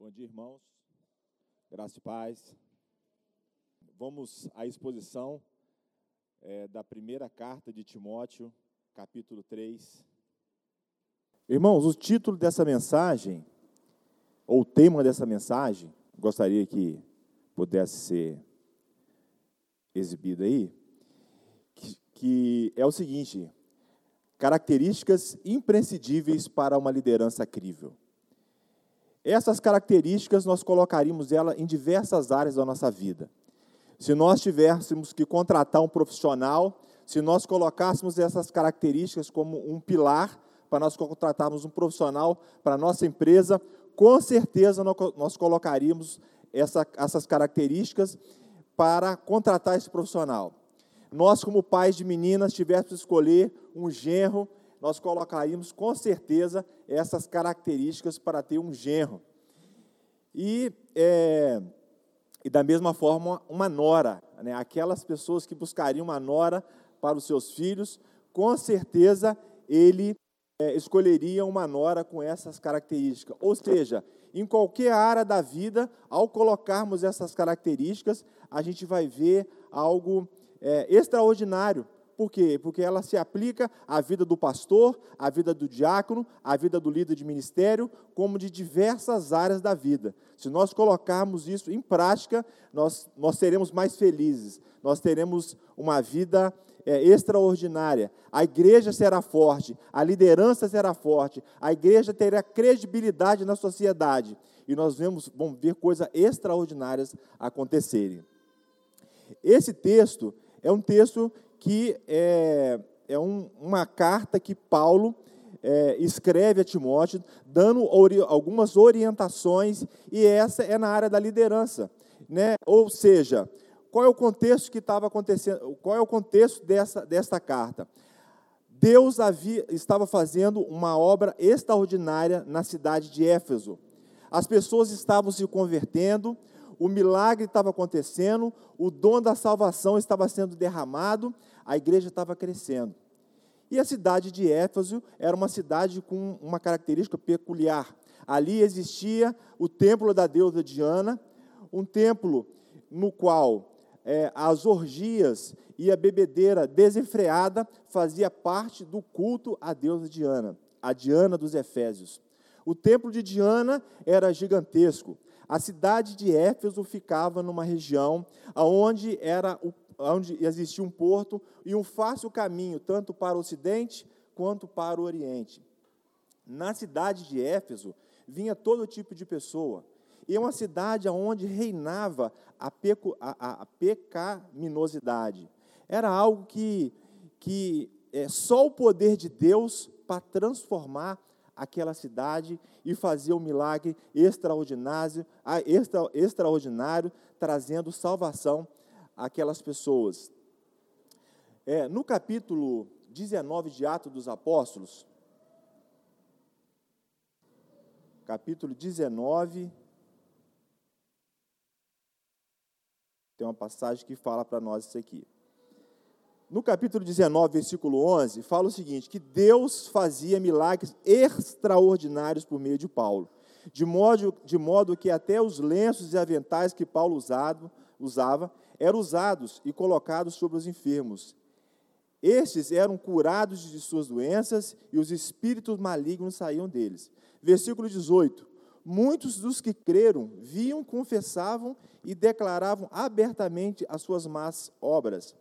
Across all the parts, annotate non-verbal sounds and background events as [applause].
Bom dia, irmãos. Graça e paz. Vamos à exposição é, da primeira carta de Timóteo, capítulo 3. Irmãos, o título dessa mensagem, ou o tema dessa mensagem, gostaria que pudesse ser exibido aí, que, que é o seguinte: características imprescindíveis para uma liderança crível. Essas características nós colocaríamos ela em diversas áreas da nossa vida. Se nós tivéssemos que contratar um profissional, se nós colocássemos essas características como um pilar para nós contratarmos um profissional para a nossa empresa, com certeza nós colocaríamos essa, essas características para contratar esse profissional. Nós, como pais de meninas, tivéssemos que escolher um genro nós colocaríamos com certeza essas características para ter um genro. E, é, e da mesma forma, uma nora, né? aquelas pessoas que buscariam uma nora para os seus filhos, com certeza ele é, escolheria uma nora com essas características. Ou seja, em qualquer área da vida, ao colocarmos essas características, a gente vai ver algo é, extraordinário por quê? Porque ela se aplica à vida do pastor, à vida do diácono, à vida do líder de ministério, como de diversas áreas da vida. Se nós colocarmos isso em prática, nós, nós seremos mais felizes, nós teremos uma vida é, extraordinária. A igreja será forte, a liderança será forte, a igreja terá credibilidade na sociedade e nós vemos, vamos ver coisas extraordinárias acontecerem. Esse texto é um texto que é, é um, uma carta que Paulo é, escreve a Timóteo, dando ori algumas orientações, e essa é na área da liderança. Né? Ou seja, qual é o contexto que estava acontecendo, qual é o contexto dessa, desta carta? Deus havia, estava fazendo uma obra extraordinária na cidade de Éfeso. As pessoas estavam se convertendo, o milagre estava acontecendo, o dom da salvação estava sendo derramado, a igreja estava crescendo. E a cidade de Éfeso era uma cidade com uma característica peculiar. Ali existia o templo da deusa Diana, um templo no qual é, as orgias e a bebedeira desenfreada fazia parte do culto à deusa Diana, a Diana dos Efésios. O templo de Diana era gigantesco. A cidade de Éfeso ficava numa região onde, era onde existia um porto e um fácil caminho, tanto para o ocidente quanto para o oriente. Na cidade de Éfeso vinha todo tipo de pessoa. E é uma cidade onde reinava a, a, a pecaminosidade. Era algo que, que é, só o poder de Deus para transformar aquela cidade e fazer um milagre extraordinário, extra, extraordinário trazendo salvação àquelas pessoas. É, no capítulo 19 de Atos dos Apóstolos, capítulo 19, tem uma passagem que fala para nós isso aqui. No capítulo 19, versículo 11, fala o seguinte: que Deus fazia milagres extraordinários por meio de Paulo, de modo, de modo que até os lenços e aventais que Paulo usado, usava eram usados e colocados sobre os enfermos. Estes eram curados de suas doenças e os espíritos malignos saíam deles. Versículo 18: Muitos dos que creram viam, confessavam e declaravam abertamente as suas más obras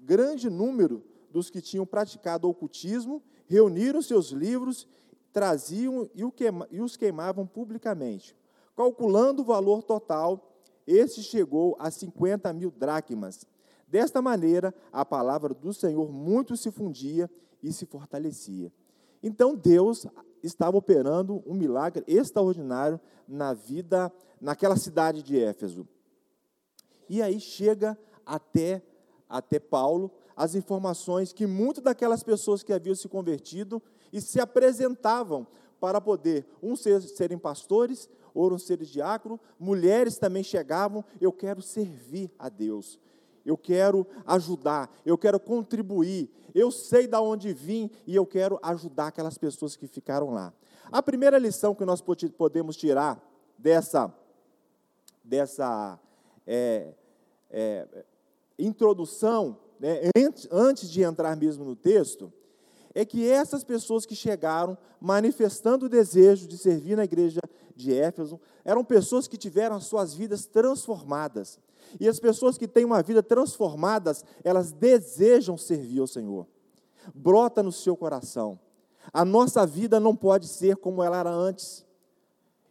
grande número dos que tinham praticado ocultismo reuniram seus livros, traziam e os queimavam publicamente. Calculando o valor total, este chegou a 50 mil dracmas. Desta maneira, a palavra do Senhor muito se fundia e se fortalecia. Então Deus estava operando um milagre extraordinário na vida, naquela cidade de Éfeso. E aí chega até até Paulo as informações que muitas daquelas pessoas que haviam se convertido e se apresentavam para poder, uns ser, serem pastores, outros serem diáconos, mulheres também chegavam, eu quero servir a Deus, eu quero ajudar, eu quero contribuir, eu sei de onde vim e eu quero ajudar aquelas pessoas que ficaram lá. A primeira lição que nós podemos tirar dessa, dessa é, é, introdução, né, antes, de entrar mesmo no texto, é que essas pessoas que chegaram manifestando o desejo de servir na igreja de Éfeso eram pessoas que tiveram as suas vidas transformadas. E as pessoas que têm uma vida transformadas, elas desejam servir ao Senhor. Brota no seu coração. A nossa vida não pode ser como ela era antes.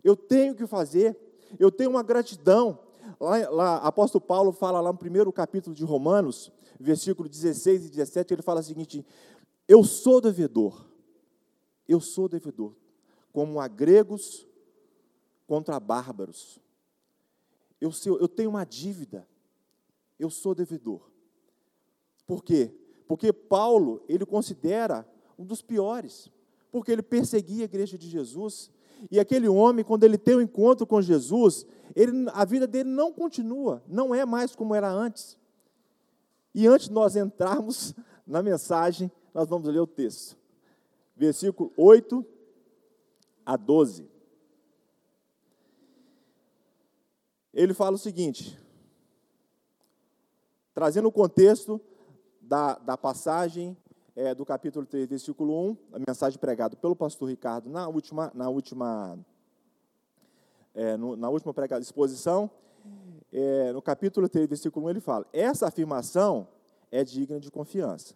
Eu tenho que fazer, eu tenho uma gratidão. Lá, lá apóstolo Paulo fala lá no primeiro capítulo de Romanos, versículo 16 e 17, ele fala o seguinte: Eu sou devedor, eu sou devedor, como a gregos contra bárbaros. Eu, eu tenho uma dívida, eu sou devedor. Por quê? Porque Paulo, ele considera um dos piores, porque ele perseguia a igreja de Jesus. E aquele homem, quando ele tem o um encontro com Jesus, ele, a vida dele não continua, não é mais como era antes. E antes de nós entrarmos [laughs] na mensagem, nós vamos ler o texto. Versículo 8 a 12. Ele fala o seguinte, trazendo o contexto da, da passagem é, do capítulo 3, versículo 1, a mensagem pregada pelo pastor Ricardo na última, na última, é, no, na última pregada, exposição, é, no capítulo 3, versículo 1, ele fala: Essa afirmação é digna de confiança.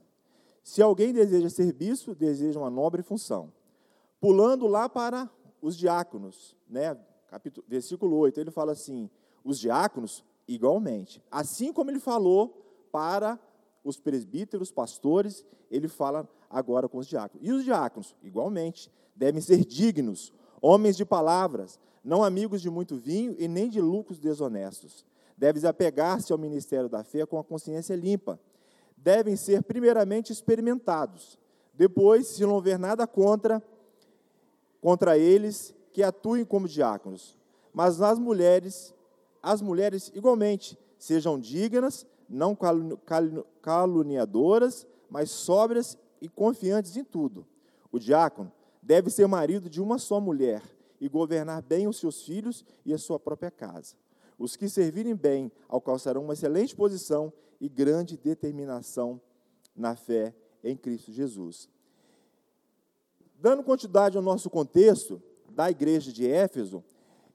Se alguém deseja ser bispo, deseja uma nobre função. Pulando lá para os diáconos, né, capítulo, versículo 8, ele fala assim: os diáconos, igualmente. Assim como ele falou para os presbíteros, pastores, ele fala agora com os diáconos. E os diáconos, igualmente, devem ser dignos, homens de palavras, não amigos de muito vinho e nem de lucros desonestos. Devem apegar-se ao ministério da fé com a consciência limpa. Devem ser primeiramente experimentados. Depois, se não houver nada contra contra eles, que atuem como diáconos. Mas as mulheres, as mulheres igualmente, sejam dignas, não caluniadoras, mas sóbrias e confiantes em tudo. O diácono deve ser marido de uma só mulher e governar bem os seus filhos e a sua própria casa. Os que servirem bem alcançarão uma excelente posição e grande determinação na fé em Cristo Jesus. Dando continuidade ao nosso contexto da igreja de Éfeso,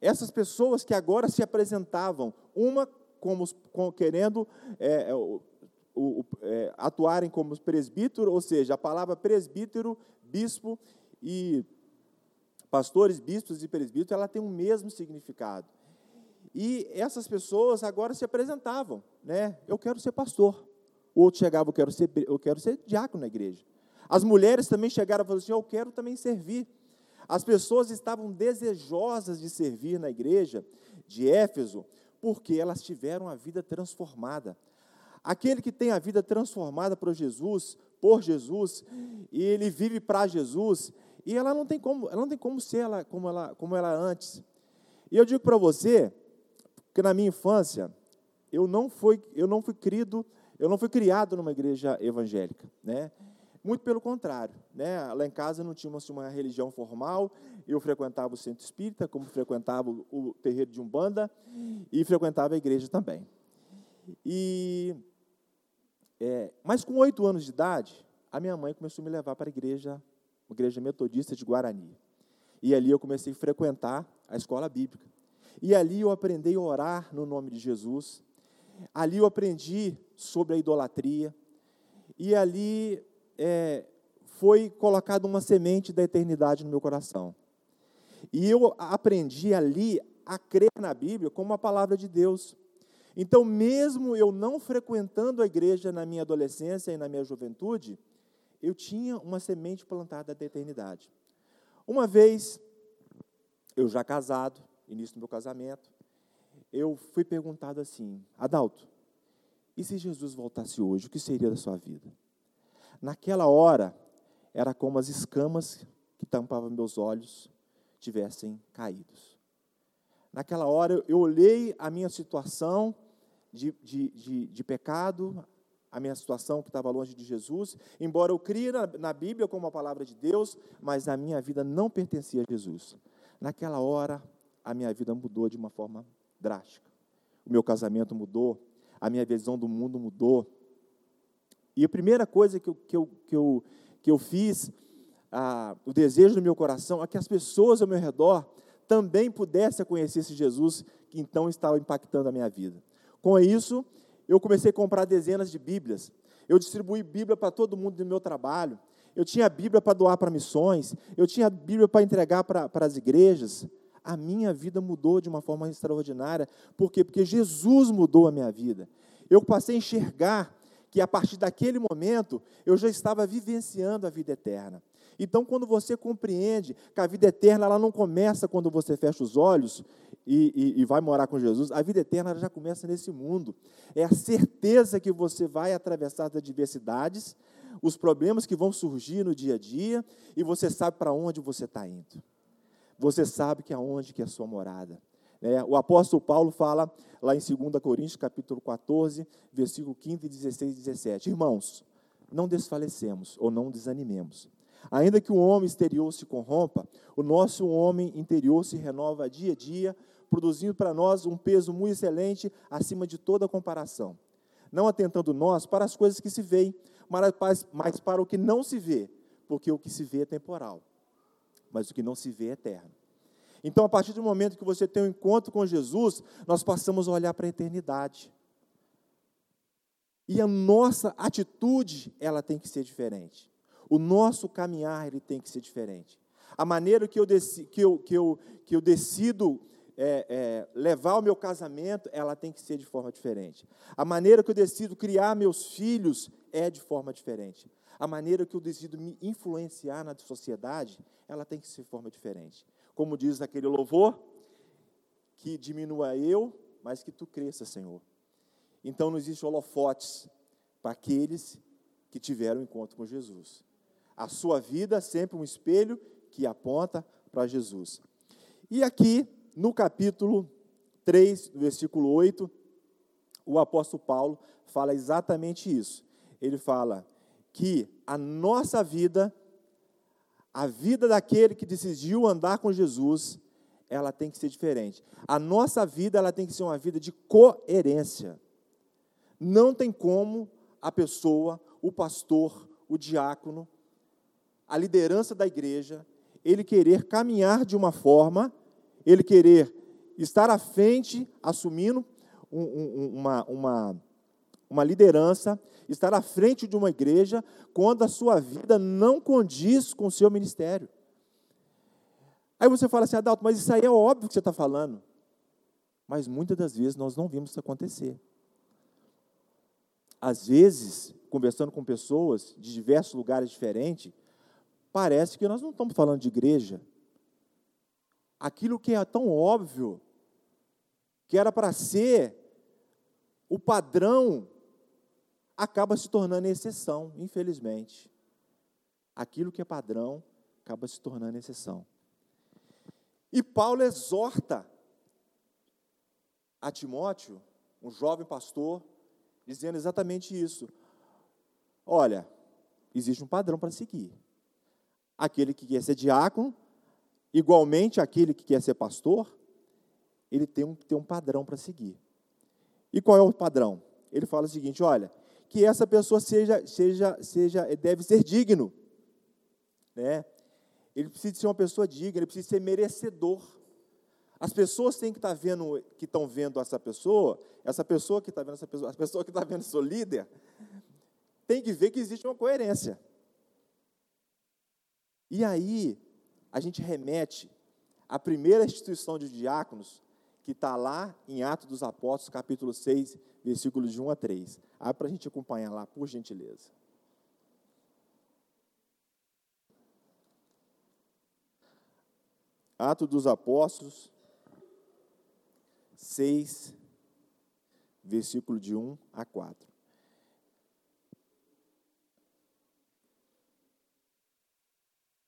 essas pessoas que agora se apresentavam, uma como, querendo é, é, o, o, é, atuarem como presbítero, ou seja, a palavra presbítero, bispo e pastores, bispos e presbíteros, ela tem o mesmo significado. E essas pessoas agora se apresentavam, né? Eu quero ser pastor. O outro chegava, eu quero ser, eu quero ser diácono na igreja. As mulheres também chegaram e falaram assim, eu quero também servir. As pessoas estavam desejosas de servir na igreja de Éfeso, porque elas tiveram a vida transformada. Aquele que tem a vida transformada por Jesus, por Jesus, e ele vive para Jesus, e ela não tem como, ela não tem como ser ela, como ela, como ela antes. E eu digo para você que na minha infância eu não fui, eu não fui criado, eu não fui criado numa igreja evangélica, né? Muito pelo contrário, né? Lá em casa não tínhamos uma religião formal, eu frequentava o centro espírita, como frequentava o terreiro de Umbanda e frequentava a igreja também. E, é, mas com oito anos de idade, a minha mãe começou a me levar para a igreja, a igreja metodista de Guarani. E ali eu comecei a frequentar a escola bíblica. E ali eu aprendi a orar no nome de Jesus. Ali eu aprendi sobre a idolatria. E ali é, foi colocada uma semente da eternidade no meu coração. E eu aprendi ali a crer na Bíblia como a palavra de Deus. Então, mesmo eu não frequentando a igreja na minha adolescência e na minha juventude, eu tinha uma semente plantada da eternidade. Uma vez, eu já casado, início do meu casamento, eu fui perguntado assim: Adalto, e se Jesus voltasse hoje, o que seria da sua vida? Naquela hora, era como as escamas que tampavam meus olhos tivessem caídos. Naquela hora, eu olhei a minha situação de, de, de, de pecado, a minha situação que estava longe de Jesus, embora eu crie na, na Bíblia como a palavra de Deus, mas a minha vida não pertencia a Jesus. Naquela hora, a minha vida mudou de uma forma drástica. O meu casamento mudou, a minha visão do mundo mudou. E a primeira coisa que eu, que eu, que eu, que eu fiz, ah, o desejo do meu coração, é que as pessoas ao meu redor também pudessem conhecer esse Jesus que então estava impactando a minha vida. Com isso, eu comecei a comprar dezenas de Bíblias. Eu distribuí Bíblia para todo mundo do meu trabalho. Eu tinha Bíblia para doar para missões. Eu tinha Bíblia para entregar para, para as igrejas. A minha vida mudou de uma forma extraordinária. Por quê? Porque Jesus mudou a minha vida. Eu passei a enxergar que a partir daquele momento eu já estava vivenciando a vida eterna. Então, quando você compreende que a vida eterna ela não começa quando você fecha os olhos e, e, e, vai morar com Jesus, a vida eterna já começa nesse mundo. É a certeza que você vai atravessar as adversidades, os problemas que vão surgir no dia a dia, e você sabe para onde você está indo. Você sabe que aonde que é a sua morada. É, o apóstolo Paulo fala lá em 2 Coríntios, capítulo 14, versículo 15, 16 e 17. Irmãos, não desfalecemos ou não desanimemos. Ainda que o homem exterior se corrompa, o nosso homem interior se renova dia a dia, produzindo para nós um peso muito excelente acima de toda comparação. Não atentando nós para as coisas que se veem, mas para o que não se vê, porque o que se vê é temporal, mas o que não se vê é eterno. Então, a partir do momento que você tem um encontro com Jesus, nós passamos a olhar para a eternidade. E a nossa atitude, ela tem que ser diferente. O nosso caminhar ele tem que ser diferente. A maneira que eu, que eu, que eu, que eu decido é, é, levar o meu casamento, ela tem que ser de forma diferente. A maneira que eu decido criar meus filhos é de forma diferente. A maneira que eu decido me influenciar na sociedade, ela tem que ser de forma diferente. Como diz aquele louvor, que diminua eu, mas que tu cresça, Senhor. Então não existe holofotes para aqueles que tiveram encontro com Jesus a sua vida sempre um espelho que aponta para Jesus. E aqui, no capítulo 3, versículo 8, o apóstolo Paulo fala exatamente isso. Ele fala que a nossa vida, a vida daquele que decidiu andar com Jesus, ela tem que ser diferente. A nossa vida, ela tem que ser uma vida de coerência. Não tem como a pessoa, o pastor, o diácono, a liderança da igreja, ele querer caminhar de uma forma, ele querer estar à frente, assumindo um, um, uma, uma, uma liderança, estar à frente de uma igreja, quando a sua vida não condiz com o seu ministério. Aí você fala assim, Adalto, mas isso aí é óbvio que você está falando. Mas muitas das vezes nós não vimos isso acontecer. Às vezes, conversando com pessoas de diversos lugares diferentes, parece que nós não estamos falando de igreja. Aquilo que é tão óbvio, que era para ser o padrão, acaba se tornando exceção, infelizmente. Aquilo que é padrão acaba se tornando exceção. E Paulo exorta a Timóteo, um jovem pastor, dizendo exatamente isso. Olha, existe um padrão para seguir aquele que quer ser diácono, igualmente aquele que quer ser pastor, ele tem um, tem um padrão para seguir. E qual é o padrão? Ele fala o seguinte: olha, que essa pessoa seja, seja, seja, deve ser digno, né? Ele precisa ser uma pessoa digna, ele precisa ser merecedor. As pessoas têm que estar tá vendo, que estão vendo essa pessoa, essa pessoa que está vendo essa pessoa, a pessoa que está vendo seu líder, tem que ver que existe uma coerência. E aí, a gente remete à primeira instituição de diáconos, que está lá em Atos dos Apóstolos, capítulo 6, versículos de 1 a 3. Abre para a gente acompanhar lá, por gentileza. Atos dos Apóstolos, 6, versículo de 1 a 4.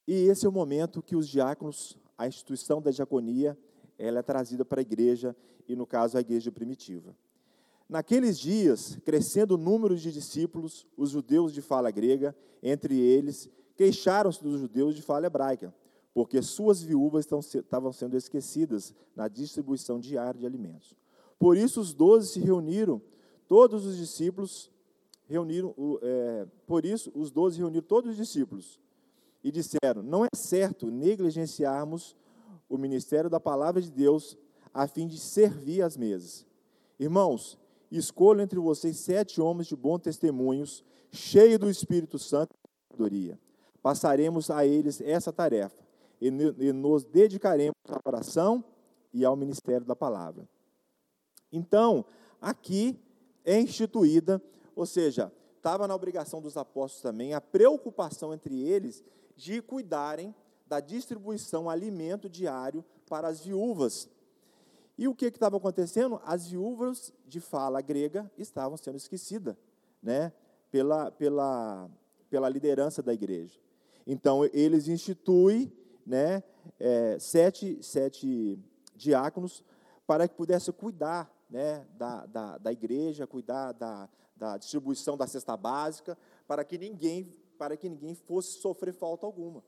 E esse é o momento que os diáconos, a instituição da diaconia, ela é trazida para a igreja, e no caso a igreja primitiva. Naqueles dias, crescendo o número de discípulos, os judeus de fala grega, entre eles, queixaram-se dos judeus de fala hebraica, porque suas viúvas estavam sendo esquecidas na distribuição diária de alimentos. Por isso os doze se reuniram, todos os discípulos reuniram, é, por isso os doze reuniram todos os discípulos e disseram: Não é certo negligenciarmos o ministério da palavra de Deus a fim de servir às mesas. Irmãos, escolho entre vocês sete homens de bom testemunhos, cheios do Espírito Santo e sabedoria. Passaremos a eles essa tarefa e nos dedicaremos à oração e ao ministério da palavra. Então, aqui é instituída, ou seja, estava na obrigação dos apóstolos também a preocupação entre eles de cuidarem da distribuição alimento diário para as viúvas. E o que estava acontecendo? As viúvas de fala grega estavam sendo esquecidas, né, pela, pela, pela liderança da igreja. Então, eles instituem né, é, sete, sete diáconos para que pudesse cuidar né, da, da, da igreja, cuidar da, da distribuição da cesta básica, para que ninguém, para que ninguém fosse sofrer falta alguma.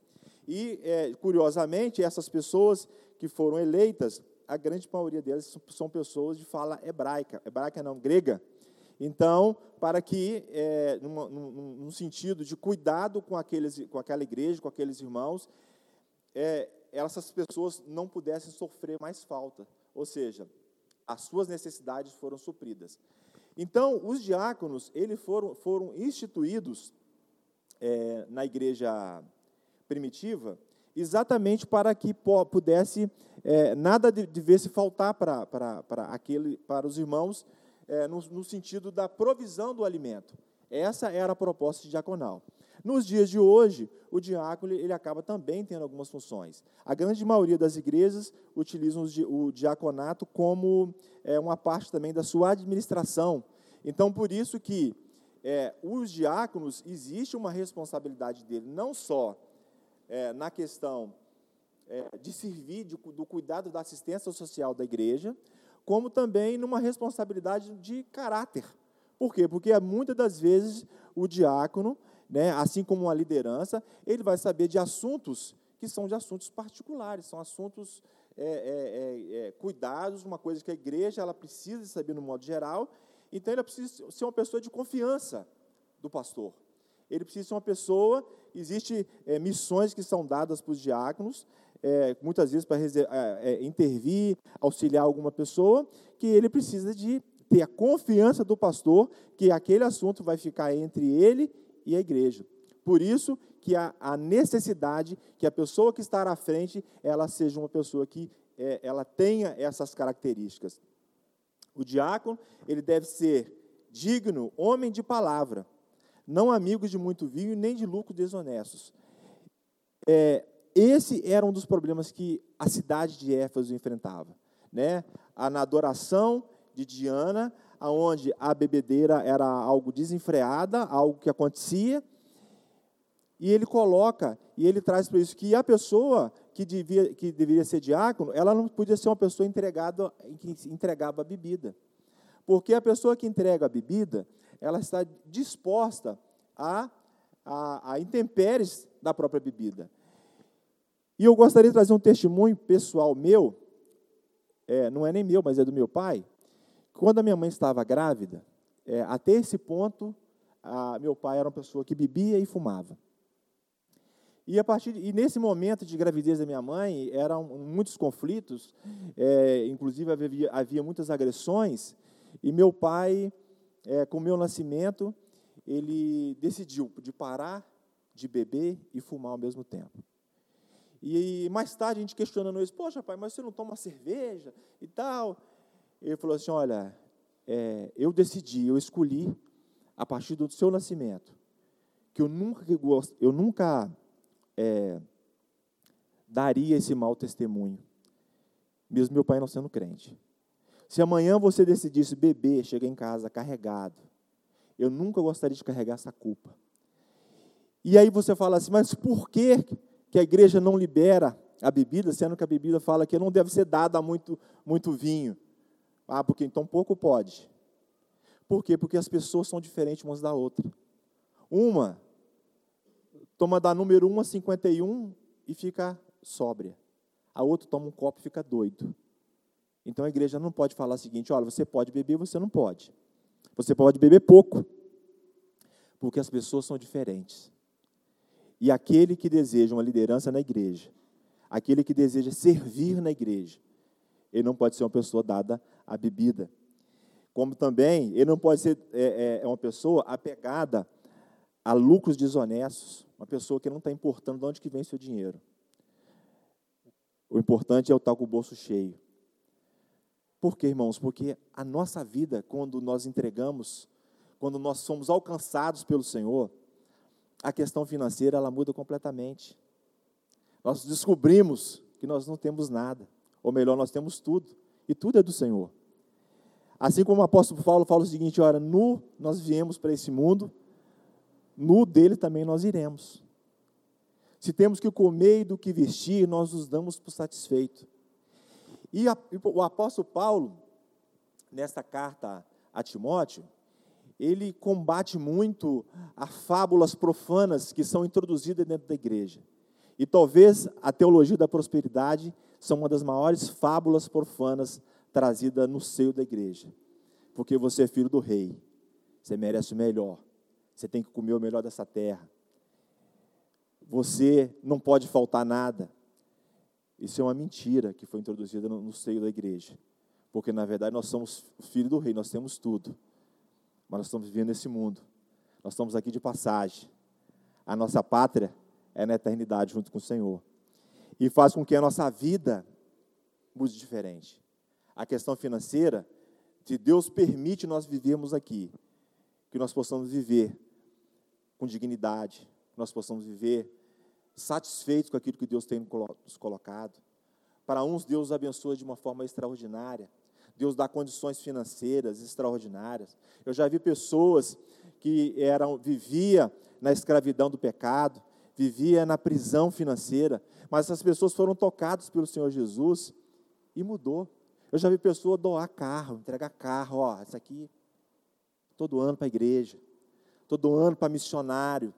E, é, curiosamente, essas pessoas que foram eleitas, a grande maioria delas são pessoas de fala hebraica, hebraica não, grega. Então, para que, é, num, num, sentido de cuidado com, aqueles, com aquela igreja, com aqueles irmãos, é, essas pessoas não pudessem sofrer mais falta, ou seja, as suas necessidades foram supridas. Então, os diáconos, eles foram, foram instituídos é, na igreja primitiva exatamente para que pudesse é, nada de, de ver se faltar para, para, para, aquele, para os irmãos é, no, no sentido da provisão do alimento. Essa era a proposta diaconal. Nos dias de hoje, o diácono ele acaba também tendo algumas funções. A grande maioria das igrejas utilizam o diaconato como é, uma parte também da sua administração. Então, por isso que é, os diáconos, existe uma responsabilidade dele, não só é, na questão é, de servir, de, do cuidado da assistência social da igreja, como também numa responsabilidade de caráter. Por quê? Porque muitas das vezes o diácono né, assim como uma liderança, ele vai saber de assuntos que são de assuntos particulares, são assuntos é, é, é, é, cuidados, uma coisa que a igreja ela precisa saber no modo geral. Então, ele precisa ser uma pessoa de confiança do pastor. Ele precisa ser uma pessoa. Existem é, missões que são dadas para os diáconos, é, muitas vezes para intervir, auxiliar alguma pessoa, que ele precisa de ter a confiança do pastor que aquele assunto vai ficar entre ele e a igreja. Por isso que há a necessidade que a pessoa que está à frente, ela seja uma pessoa que é, ela tenha essas características. O diácono, ele deve ser digno, homem de palavra, não amigo de muito vinho, nem de lucro desonestos. É, esse era um dos problemas que a cidade de Éfeso enfrentava. Né? Na adoração de Diana, onde a bebedeira era algo desenfreada, algo que acontecia, e ele coloca, e ele traz para isso que a pessoa que, devia, que deveria ser diácono, ela não podia ser uma pessoa entregada, que entregava a bebida. Porque a pessoa que entrega a bebida, ela está disposta a, a, a intempéries da própria bebida. E eu gostaria de trazer um testemunho pessoal meu, é, não é nem meu, mas é do meu pai, quando a minha mãe estava grávida, é, até esse ponto, a, meu pai era uma pessoa que bebia e fumava. E, a partir, e nesse momento de gravidez da minha mãe, eram muitos conflitos, é, inclusive havia, havia, muitas agressões, e meu pai, é, com o meu nascimento, ele decidiu de parar de beber e fumar ao mesmo tempo. E mais tarde a gente questionando isso, poxa pai, mas você não toma cerveja e tal? Ele falou assim: Olha, é, eu decidi, eu escolhi, a partir do seu nascimento, que eu nunca, eu nunca é, daria esse mau testemunho, mesmo meu pai não sendo crente. Se amanhã você decidisse beber, chegar em casa carregado, eu nunca gostaria de carregar essa culpa. E aí você fala assim, mas por que, que a igreja não libera a bebida, sendo que a bebida fala que não deve ser dada muito, muito vinho? Ah, porque então pouco pode. Por quê? Porque as pessoas são diferentes umas da outra. Uma toma da número 1 a 51 e fica sóbria. A outra toma um copo e fica doido. Então a igreja não pode falar o seguinte: olha, você pode beber, você não pode. Você pode beber pouco, porque as pessoas são diferentes. E aquele que deseja uma liderança na igreja, aquele que deseja servir na igreja, ele não pode ser uma pessoa dada à bebida. Como também ele não pode ser é, é, uma pessoa apegada a lucros desonestos, uma pessoa que não está importando de onde que vem seu dinheiro. O importante é estar com o bolso cheio. Por quê, irmãos? Porque a nossa vida, quando nós entregamos, quando nós somos alcançados pelo Senhor, a questão financeira ela muda completamente. Nós descobrimos que nós não temos nada, ou melhor, nós temos tudo, e tudo é do Senhor. Assim como o apóstolo Paulo fala o seguinte: ora, nu nós viemos para esse mundo, nu dele também nós iremos. Se temos que comer e do que vestir, nós nos damos por satisfeito. E a, o apóstolo Paulo, nesta carta a Timóteo, ele combate muito as fábulas profanas que são introduzidas dentro da igreja. E talvez a teologia da prosperidade são uma das maiores fábulas profanas trazidas no seio da igreja. Porque você é filho do rei, você merece o melhor, você tem que comer o melhor dessa terra, você não pode faltar nada. Isso é uma mentira que foi introduzida no, no seio da igreja. Porque, na verdade, nós somos filhos do rei, nós temos tudo. Mas nós estamos vivendo nesse mundo. Nós estamos aqui de passagem. A nossa pátria é na eternidade junto com o Senhor. E faz com que a nossa vida mude diferente. A questão financeira, se Deus permite nós vivermos aqui, que nós possamos viver com dignidade, nós possamos viver satisfeitos com aquilo que Deus tem nos colocado. Para uns, Deus abençoa de uma forma extraordinária. Deus dá condições financeiras extraordinárias. Eu já vi pessoas que eram vivia na escravidão do pecado, vivia na prisão financeira, mas essas pessoas foram tocadas pelo Senhor Jesus e mudou. Eu já vi pessoa doar carro, entregar carro, ó, isso aqui todo ano para a igreja, todo ano para missionário,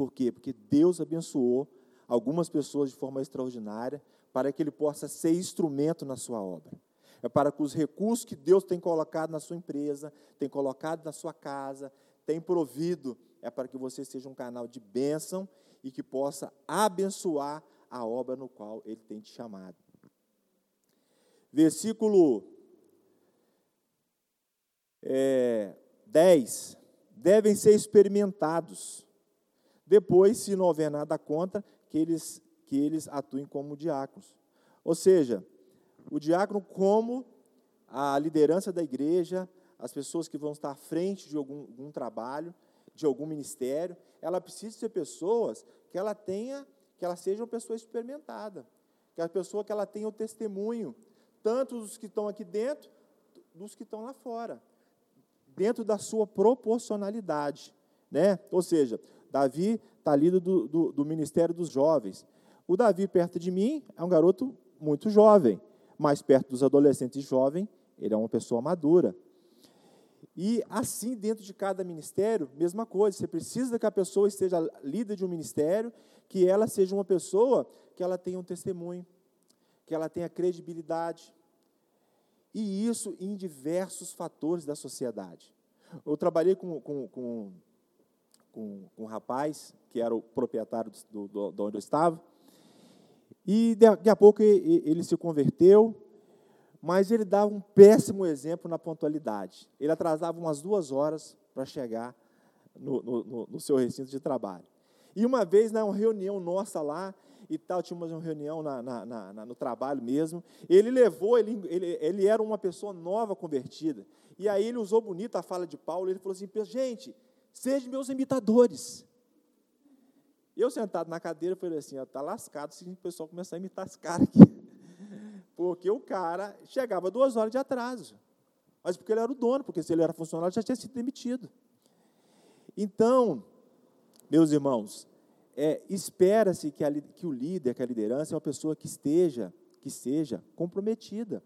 por quê? Porque Deus abençoou algumas pessoas de forma extraordinária para que ele possa ser instrumento na sua obra. É para que os recursos que Deus tem colocado na sua empresa, tem colocado na sua casa, tem provido, é para que você seja um canal de bênção e que possa abençoar a obra no qual ele tem te chamado. Versículo é, 10. Devem ser experimentados depois, se não houver nada contra, que eles, que eles atuem como diáconos. Ou seja, o diácono como a liderança da igreja, as pessoas que vão estar à frente de algum, algum trabalho, de algum ministério, ela precisa ser pessoas que ela tenha, que ela seja uma pessoa experimentada, que a pessoa que ela tenha o testemunho, tanto dos que estão aqui dentro, dos que estão lá fora, dentro da sua proporcionalidade, né? Ou seja, Davi está ali do, do, do ministério dos jovens. O Davi, perto de mim, é um garoto muito jovem, mas perto dos adolescentes jovens, ele é uma pessoa madura. E assim, dentro de cada ministério, mesma coisa. Você precisa que a pessoa esteja líder de um ministério, que ela seja uma pessoa que ela tenha um testemunho, que ela tenha credibilidade. E isso em diversos fatores da sociedade. Eu trabalhei com, com, com com, com um rapaz, que era o proprietário do, do, do onde eu estava. E daqui a pouco ele, se converteu, mas ele dava um péssimo exemplo na pontualidade. Ele atrasava umas duas horas para chegar no, no, no, seu recinto de trabalho. E uma vez, na reunião nossa lá, e tal, tinha uma reunião na, na, na, no trabalho mesmo, ele levou, ele, ele, ele era uma pessoa nova convertida, e aí ele usou bonito a fala de Paulo, ele falou assim, gente, Sejam meus imitadores. Eu sentado na cadeira, falei assim, está lascado se o pessoal começar a imitar esse cara aqui. [laughs] Porque o cara chegava duas horas de atraso. Mas porque ele era o dono, porque se ele era funcionário, já tinha sido demitido. Então, meus irmãos, é, espera-se que, que, o líder, que a liderança é uma pessoa que esteja, que seja comprometida,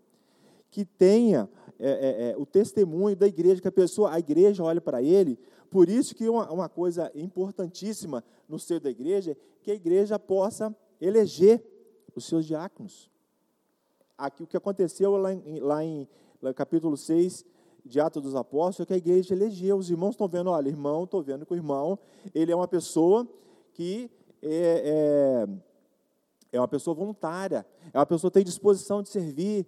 que tenha é, é, é o testemunho da igreja, que a pessoa, a igreja olha para ele por isso que uma, uma coisa importantíssima no seio da igreja é que a igreja possa eleger os seus diáconos. Aqui o que aconteceu lá em, lá em lá capítulo 6 de Atos dos Apóstolos é que a igreja elegeu. Os irmãos estão vendo, olha, irmão, estou vendo que o irmão, ele é uma pessoa que é, é, é uma pessoa voluntária, é uma pessoa que tem disposição de servir.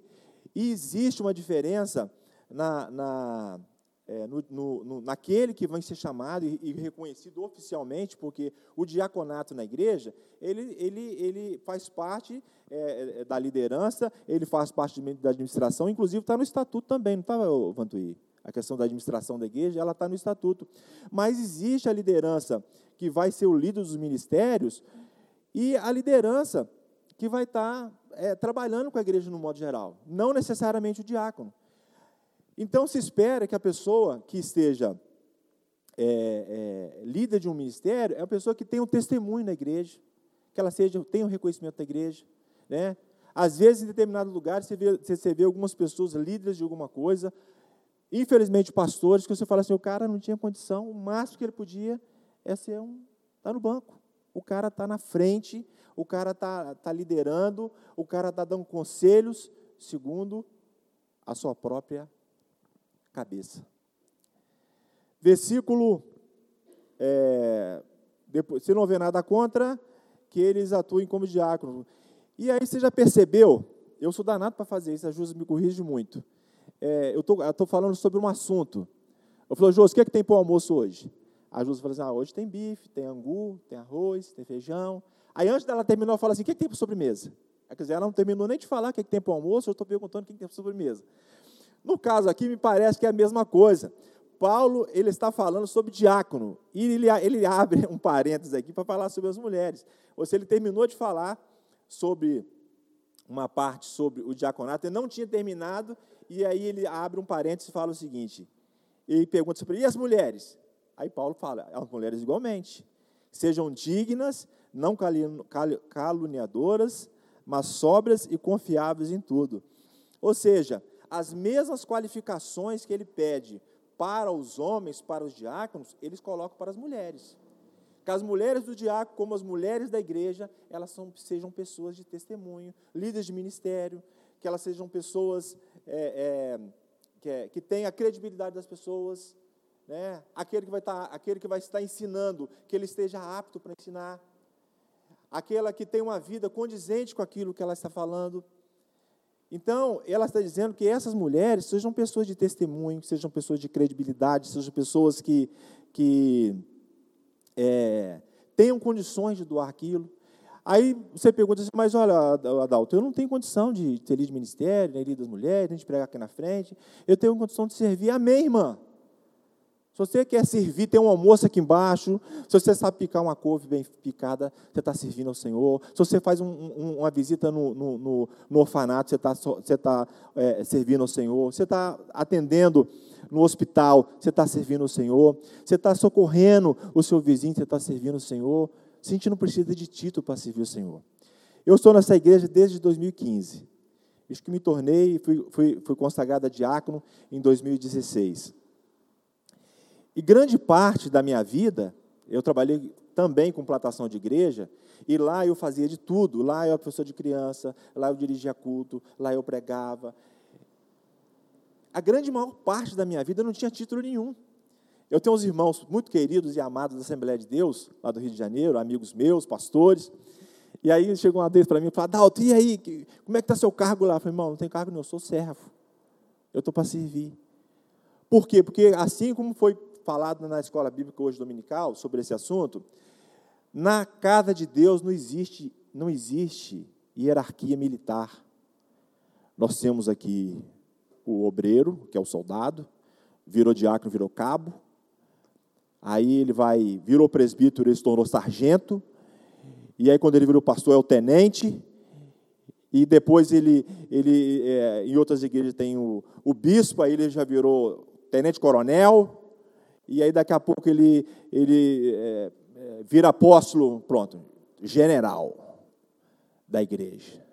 E existe uma diferença na, na é, no, no, naquele que vai ser chamado e, e, reconhecido oficialmente, porque o diaconato na igreja, ele, ele, ele faz parte é, é da liderança, ele faz parte da administração, inclusive está no estatuto também, não estava, Vantuí? A questão da administração da igreja, ela está no estatuto. Mas existe a liderança que vai ser o líder dos ministérios e a liderança que vai estar tá, é, trabalhando com a igreja no modo geral, não necessariamente o diácono. Então, se espera que a pessoa que esteja é, é, líder de um ministério é uma pessoa que tem um testemunho na igreja, que ela seja, tenha um reconhecimento da igreja. Né? Às vezes, em determinados lugares, você vê, você vê algumas pessoas líderes de alguma coisa, infelizmente pastores, que você fala assim, o cara não tinha condição, o máximo que ele podia é ser um, tá no banco. O cara está na frente, o cara está tá liderando, o cara está dando conselhos segundo a sua própria cabeça. Versículo, é, depois, se não vê nada contra, que eles atuem como diáconos. E aí você já percebeu, eu sou danado para fazer isso, a Júlia me corrige muito. É, eu estou falando sobre um assunto. Eu falei, Júlia, o que, é que tem para o almoço hoje? A Júlia falou assim, ah, hoje tem bife, tem angu, tem arroz, tem feijão. Aí antes dela terminar, eu falo assim, o que, é que tem para sobremesa? Quer dizer, ela não terminou nem de falar o que, é que tem para o almoço, eu estou perguntando o que, é que tem para sobremesa. No caso aqui, me parece que é a mesma coisa. Paulo, ele está falando sobre diácono, e ele, ele abre um parênteses aqui para falar sobre as mulheres. Ou seja, ele terminou de falar sobre uma parte sobre o diaconato, ele não tinha terminado, e aí ele abre um parênteses e fala o seguinte, e pergunta sobre, e as mulheres? Aí Paulo fala, as mulheres igualmente, sejam dignas, não caluniadoras, mas sóbrias e confiáveis em tudo. Ou seja, as mesmas qualificações que ele pede para os homens, para os diáconos, eles colocam para as mulheres. Que as mulheres do diácono, como as mulheres da igreja, elas são, sejam pessoas de testemunho, líderes de ministério, que elas sejam pessoas é, é, que, que tenham a credibilidade das pessoas, né? aquele, que vai estar, tá, aquele que vai estar ensinando, que ele esteja apto para ensinar, aquela que tem uma vida condizente com aquilo que ela está falando. Então, ela está dizendo que essas mulheres sejam pessoas de testemunho, sejam pessoas de credibilidade, sejam pessoas que, que é, tenham condições de doar aquilo. Aí você pergunta assim, mas olha, Adalto, eu não tenho condição de ter de ministério, nem líder das mulheres, nem de pregar aqui na frente. Eu tenho condição de servir. Amém, irmã? Se você quer servir, tem um almoço aqui embaixo. Se você sabe picar uma couve bem picada, você está servindo ao Senhor. Se você faz um, um, uma visita no, no, no, no, orfanato, você está você tá, é, servindo ao Senhor. Você está atendendo no hospital, você está servindo ao Senhor. Você está socorrendo o seu vizinho, você está servindo ao Senhor. A gente não precisa de título para servir o Senhor. Eu estou nessa igreja desde 2015. Isso que me tornei, fui, fui, fui diácono em 2016. E grande parte da minha vida, eu trabalhei também com plantação de igreja, e lá eu fazia de tudo. Lá eu era professor de criança, lá eu dirigia culto, lá eu pregava. A grande maior parte da minha vida não tinha título nenhum. Eu tenho uns irmãos muito queridos e amados da Assembleia de Deus, lá do Rio de Janeiro, amigos meus, pastores. E aí chegou uma vez para mim e falou, Dalton, e aí, como é que está seu cargo lá? Eu falei, irmão, não tem cargo eu sou servo. Eu estou para servir. Por quê? Porque assim como foi falado na escola bíblica hoje dominical sobre esse assunto, na casa de Deus não existe, não existe hierarquia militar. Nós temos aqui o obreiro, que é o soldado, virou diácono, virou cabo. Aí ele vai, virou presbítero, ele se tornou sargento. E aí quando ele virou pastor é o tenente. E depois ele, ele é, em outras igrejas tem o, o bispo, aí ele já virou tenente coronel e aí daqui a pouco ele, ele é, é, vira apóstolo, pronto, general da igreja.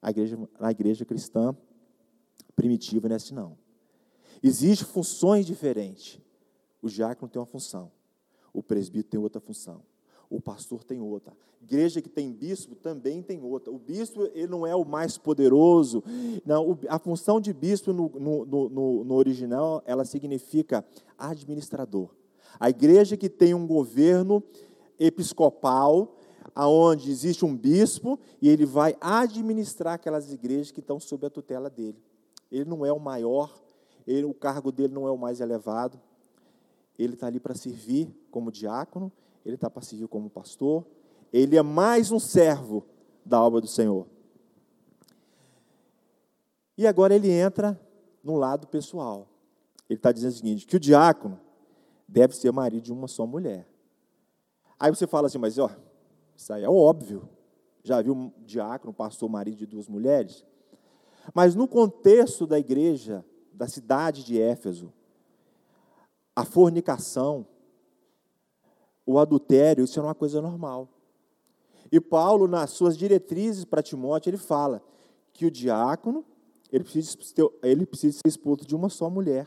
A igreja, a igreja cristã primitiva não é assim, não. Existem funções diferentes. O diácono tem uma função, o presbítero tem outra função, o pastor tem outra. Igreja que tem bispo também tem outra. O bispo ele não é o mais poderoso. Não, a função de bispo no, no, no, no original ela significa administrador. A igreja que tem um governo episcopal, aonde existe um bispo e ele vai administrar aquelas igrejas que estão sob a tutela dele. Ele não é o maior, ele, o cargo dele não é o mais elevado. Ele está ali para servir como diácono, ele está servir como pastor, ele é mais um servo da obra do Senhor. E agora ele entra no lado pessoal. Ele está dizendo o seguinte: que o diácono deve ser marido de uma só mulher. Aí você fala assim, mas ó, isso aí é óbvio. Já viu um diácono, pastor, marido de duas mulheres? Mas no contexto da igreja, da cidade de Éfeso, a fornicação, o adultério, isso era uma coisa normal. E Paulo, nas suas diretrizes para Timóteo, ele fala que o diácono, ele precisa, ele precisa ser esposo de uma só mulher.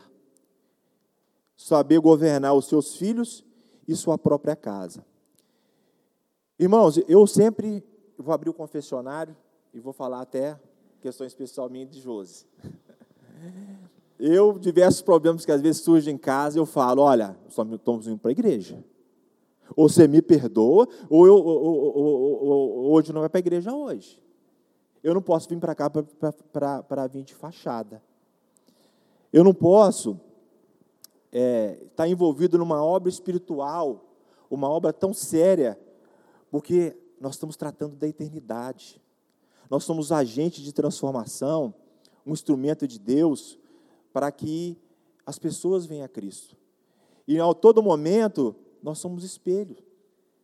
Saber governar os seus filhos e sua própria casa. Irmãos, eu sempre vou abrir o confessionário e vou falar até questão especial minha de Josi. [laughs] Eu, diversos problemas que às vezes surgem em casa, eu falo, olha, só estamos indo para a igreja. Ou você me perdoa, ou, eu, ou, ou, hoje não vai para a igreja hoje. Eu não posso vir para cá para vir de fachada. Eu não posso estar é, tá envolvido numa obra espiritual, uma obra tão séria, porque nós estamos tratando da eternidade. Nós somos agentes de transformação, um instrumento de Deus para que as pessoas venham a Cristo. E a todo momento nós somos espelho.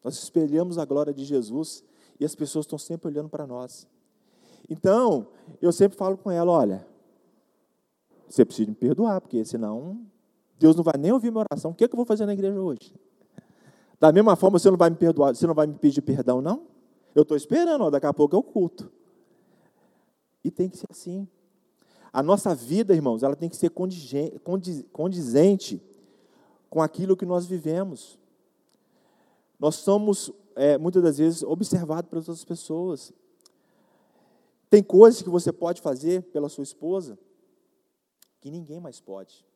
Nós espelhamos a glória de Jesus e as pessoas estão sempre olhando para nós. Então, eu sempre falo com ela: olha, você precisa me perdoar, porque senão Deus não vai nem ouvir minha oração. O que, é que eu vou fazer na igreja hoje? Da mesma forma, você não vai me perdoar, você não vai me pedir perdão, não? Eu estou esperando, ó, daqui a pouco é o culto. E tem que ser assim. A nossa vida, irmãos, ela tem que ser condizente com aquilo que nós vivemos. Nós somos, é, muitas das vezes, observados pelas outras pessoas. Tem coisas que você pode fazer pela sua esposa que ninguém mais pode.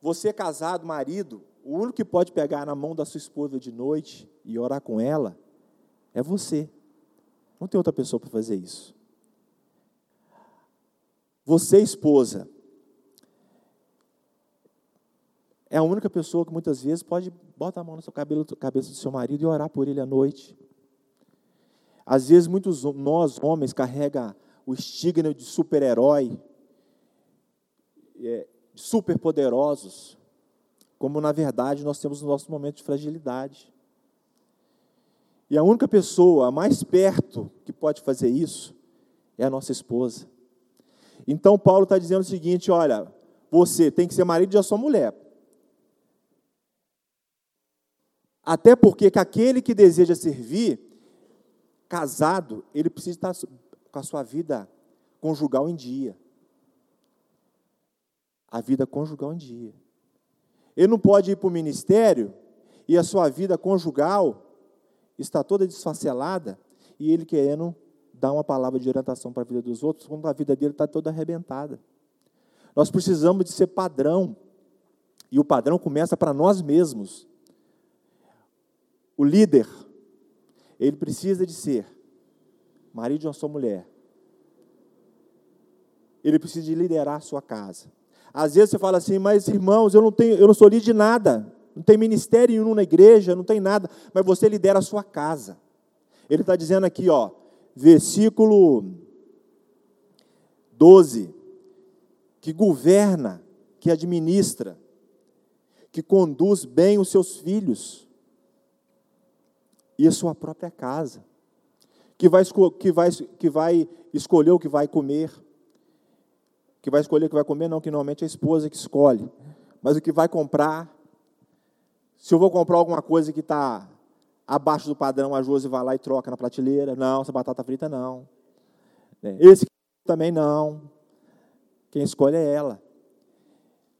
Você casado, marido, o único que pode pegar na mão da sua esposa de noite e orar com ela é você. Não tem outra pessoa para fazer isso. Você, esposa, é a única pessoa que muitas vezes pode botar a mão na sua cabeça do seu marido e orar por ele à noite. Às vezes, muitos nós, homens, carrega o estigma de super-herói, é, super-poderosos, como na verdade nós temos o nosso momento de fragilidade. E a única pessoa mais perto que pode fazer isso é a nossa esposa. Então Paulo está dizendo o seguinte: olha, você tem que ser marido de sua mulher. Até porque que aquele que deseja servir, casado, ele precisa estar com a sua vida conjugal em dia. A vida conjugal em dia. Ele não pode ir para o ministério e a sua vida conjugal está toda desfacelada e ele querendo dar uma palavra de orientação para a vida dos outros, quando a vida dele está toda arrebentada. Nós precisamos de ser padrão. E o padrão começa para nós mesmos o líder, ele precisa de ser marido de uma só mulher. Ele precisa de liderar a sua casa. Às vezes você fala assim, mas irmãos, eu não tenho, eu não sou líder de nada. Não tem ministério nenhum na igreja, não tem nada, mas você lidera a sua casa. Ele está dizendo aqui, ó, versículo 12, que governa, que administra, que conduz bem os seus filhos e a sua própria casa, que vai, que vai, que vai escolher o que vai comer, que vai escolher o que vai comer, não, que normalmente é a esposa que escolhe, mas o que vai comprar. Se eu vou comprar alguma coisa que está abaixo do padrão, a Josi vai lá e troca na prateleira. Não, essa batata frita não. Né? Esse também não. Quem escolhe é ela.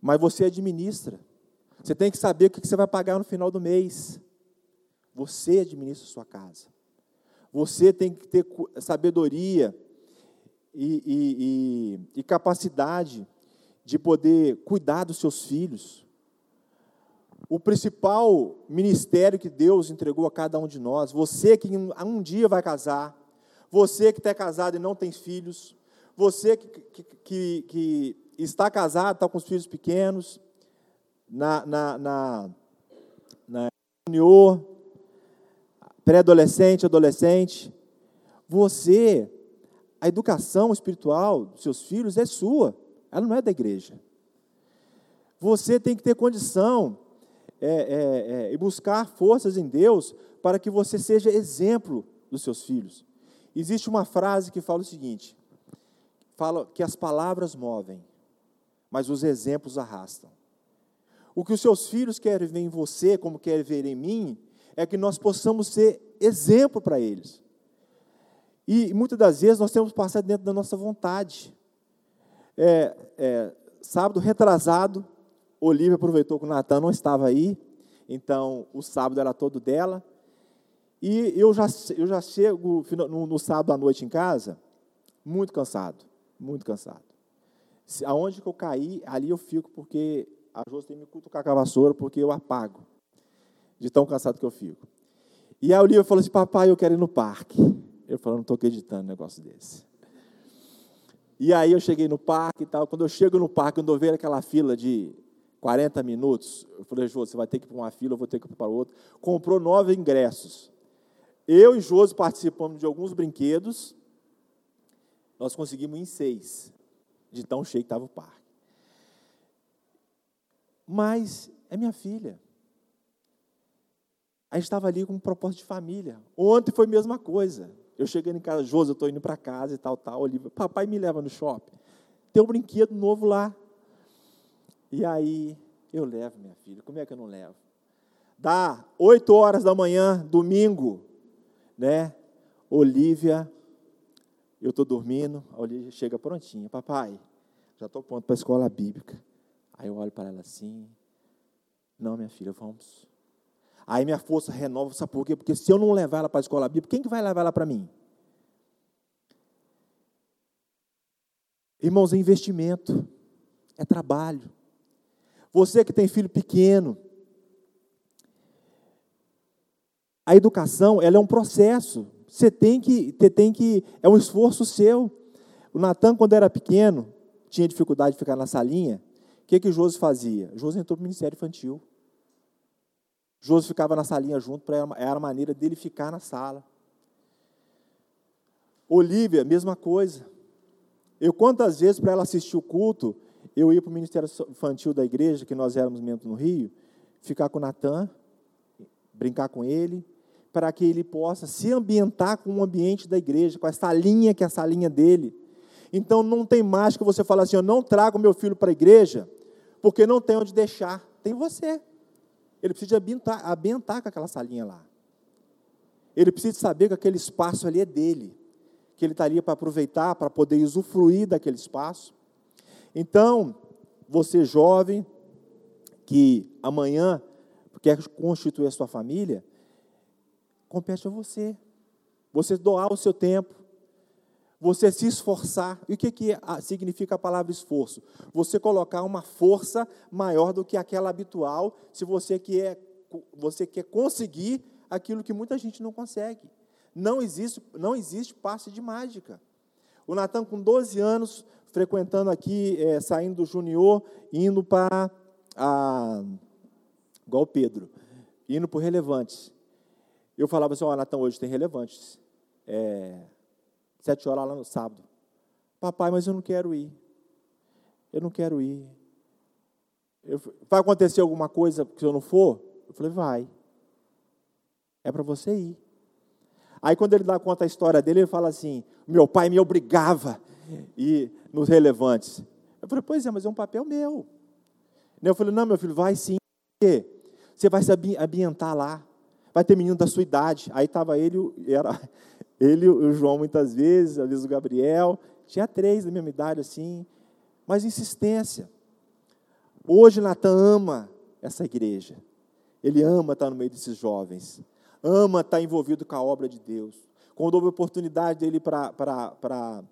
Mas você administra. Você tem que saber o que você vai pagar no final do mês. Você administra a sua casa. Você tem que ter sabedoria e, e, e, e capacidade de poder cuidar dos seus filhos. O principal ministério que Deus entregou a cada um de nós, você que um dia vai casar, você que está casado e não tem filhos, você que, que, que, que está casado, está com os filhos pequenos, na, na, na, na pré-adolescente, adolescente, você, a educação espiritual dos seus filhos é sua, ela não é da igreja. Você tem que ter condição é, é, é, e buscar forças em Deus para que você seja exemplo dos seus filhos. Existe uma frase que fala o seguinte: fala que as palavras movem, mas os exemplos arrastam. O que os seus filhos querem ver em você, como querem ver em mim, é que nós possamos ser exemplo para eles. E muitas das vezes nós temos passar dentro da nossa vontade. É, é, sábado retrasado, Olivia aproveitou que o Natan não estava aí, então o sábado era todo dela. E eu já, eu já chego no, no sábado à noite em casa, muito cansado, muito cansado. Aonde que eu caí, ali eu fico, porque a Josi tem me cutucar com a vassoura, porque eu apago, de tão cansado que eu fico. E a Olivia falou assim, papai, eu quero ir no parque. Eu falei, não estou acreditando um negócio desse. E aí eu cheguei no parque e tal. Quando eu chego no parque, quando eu vejo aquela fila de 40 minutos, eu falei, Jô, você vai ter que ir para uma fila, eu vou ter que ir para outra. Comprou nove ingressos. Eu e Josi participamos de alguns brinquedos. Nós conseguimos em seis, de tão cheio que estava o parque. Mas é minha filha. Gente estava ali com um propósito de família. Ontem foi a mesma coisa. Eu cheguei em casa, Josi, eu estou indo para casa e tal, tal. Olivia, papai me leva no shopping. Tem um brinquedo novo lá. E aí eu levo minha filha. Como é que eu não levo? Dá oito horas da manhã, domingo, né? Olivia, eu estou dormindo, a Olivia chega prontinha. Papai, já estou pronto para a escola bíblica. Aí eu olho para ela assim. Não, minha filha, vamos. Aí minha força renova, sabe por quê? Porque se eu não levar ela para a escola bíblica, quem que vai levar ela para mim? Irmãos, é investimento, é trabalho. Você que tem filho pequeno, a educação, ela é um processo. Você tem que, você tem que, é um esforço seu. O Natan, quando era pequeno, tinha dificuldade de ficar na salinha. O que que Josi fazia? Josi entrou para o Ministério Infantil. Josi ficava na salinha junto, para era a maneira dele ficar na sala. Olivia, mesma coisa. Eu, quantas vezes, para ela assistir o culto, eu ia para o Ministério Infantil da igreja, que nós éramos membros no Rio, ficar com o Natan, brincar com ele, para que ele possa se ambientar com o ambiente da igreja, com essa linha que é a salinha dele. Então não tem mais que você falar assim, eu não trago meu filho para a igreja, porque não tem onde deixar. Tem você. Ele precisa ambientar com aquela salinha lá. Ele precisa saber que aquele espaço ali é dele, que ele estaria para aproveitar, para poder usufruir daquele espaço. Então, você jovem, que amanhã quer constituir a sua família, compete a você. Você doar o seu tempo, você se esforçar. E o que, que significa a palavra esforço? Você colocar uma força maior do que aquela habitual, se você quer, você quer conseguir aquilo que muita gente não consegue. Não existe, não existe passe de mágica. O Natan, com 12 anos, frequentando aqui, é, saindo do junior, indo para a. igual o Pedro, indo para o Relevantes. Eu falava assim: Ó, oh, Natan, hoje tem Relevantes. É, sete horas lá no sábado. Papai, mas eu não quero ir. Eu não quero ir. Eu, vai acontecer alguma coisa se eu não for? Eu falei, vai. É para você ir. Aí quando ele dá conta da história dele, ele fala assim: meu pai me obrigava a ir nos relevantes. Eu falei, pois é, mas é um papel meu. Eu falei, não, meu filho, vai sim. Você vai se ambientar lá. Vai ter menino da sua idade. Aí estava ele, era, [laughs] ele, o João, muitas vezes, às vezes o Gabriel. Tinha três da mesma idade, assim. Mas insistência. Hoje Natan ama essa igreja. Ele ama estar no meio desses jovens. ama estar envolvido com a obra de Deus. Quando houve oportunidade dele para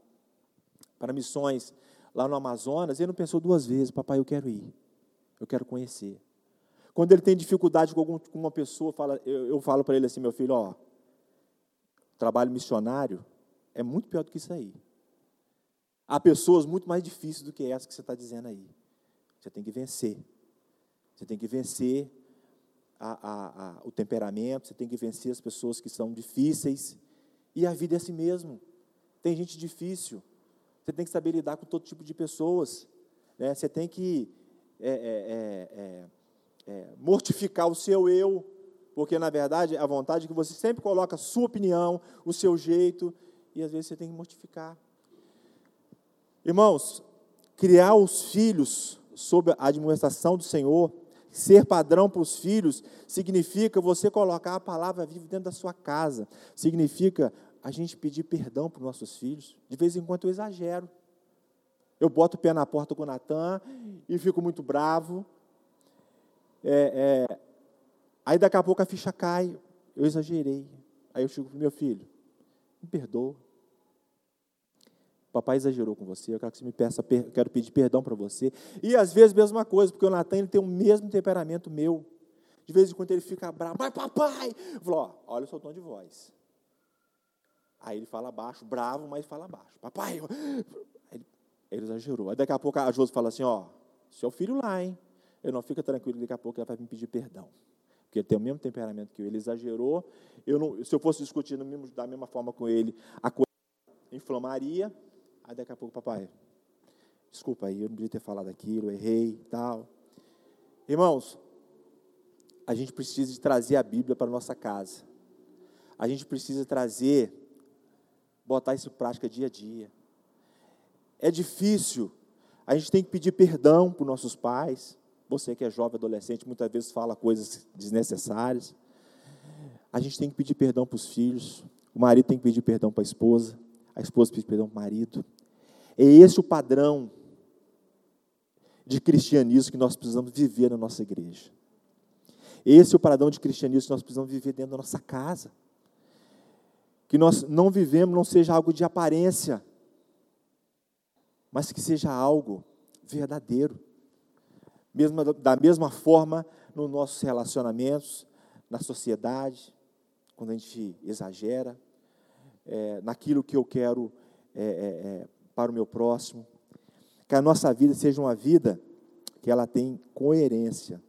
missões lá no Amazonas, ele não pensou duas vezes, papai, eu quero ir, eu quero conhecer. Quando ele tem dificuldade com, algum, com uma pessoa, fala, eu, eu falo para ele assim, meu filho, ó, trabalho missionário é muito pior do que isso aí. Há pessoas muito mais difíceis do que essa que você está dizendo aí. Você tem que vencer. Você tem que vencer a, a, a, o temperamento, você tem que vencer as pessoas que são difíceis. E a vida é assim mesmo. Tem gente difícil. Você tem que saber lidar com todo tipo de pessoas. Né? Você tem que é, é, é, é, é mortificar o seu eu, porque na verdade a vontade é que você sempre coloca a sua opinião, o seu jeito, e às vezes você tem que mortificar. Irmãos, criar os filhos sob a administração do Senhor, ser padrão para os filhos, significa você colocar a palavra viva dentro da sua casa, significa a gente pedir perdão para os nossos filhos. De vez em quando eu exagero. Eu boto o pé na porta com o Natan e fico muito bravo. É, é, aí daqui a pouco a ficha cai. Eu exagerei. Aí eu chego para meu filho, me perdoa. Papai exagerou com você, eu quero que você me peça, quero pedir perdão para você. E às vezes mesma coisa, porque o Natan ele tem o mesmo temperamento meu. De vez em quando ele fica bravo, mas papai! Eu falo, ó, olha o seu tom de voz. Aí ele fala baixo, bravo, mas fala baixo. Papai! Ele, ele exagerou. Aí daqui a pouco a Josi fala assim, ó, seu filho lá, hein? Eu não fica tranquilo, daqui a pouco ele vai me pedir perdão. Porque ele tem o mesmo temperamento que eu. Ele exagerou. Eu não, se eu fosse discutir mesmo, da mesma forma com ele, a coisa inflamaria Aí daqui a pouco, papai, desculpa aí, eu não devia ter falado aquilo, errei tal. Irmãos, a gente precisa de trazer a Bíblia para a nossa casa. A gente precisa trazer, botar isso em prática dia a dia. É difícil, a gente tem que pedir perdão para os nossos pais. Você que é jovem, adolescente, muitas vezes fala coisas desnecessárias. A gente tem que pedir perdão para os filhos. O marido tem que pedir perdão para a esposa a esposa pede perdão para o marido. É esse o padrão de cristianismo que nós precisamos viver na nossa igreja. Esse é o padrão de cristianismo que nós precisamos viver dentro da nossa casa. Que nós não vivemos, não seja algo de aparência, mas que seja algo verdadeiro. Mesmo, da mesma forma, nos nossos relacionamentos, na sociedade, quando a gente exagera, é, naquilo que eu quero é, é, é, para o meu próximo. Que a nossa vida seja uma vida que ela tem coerência.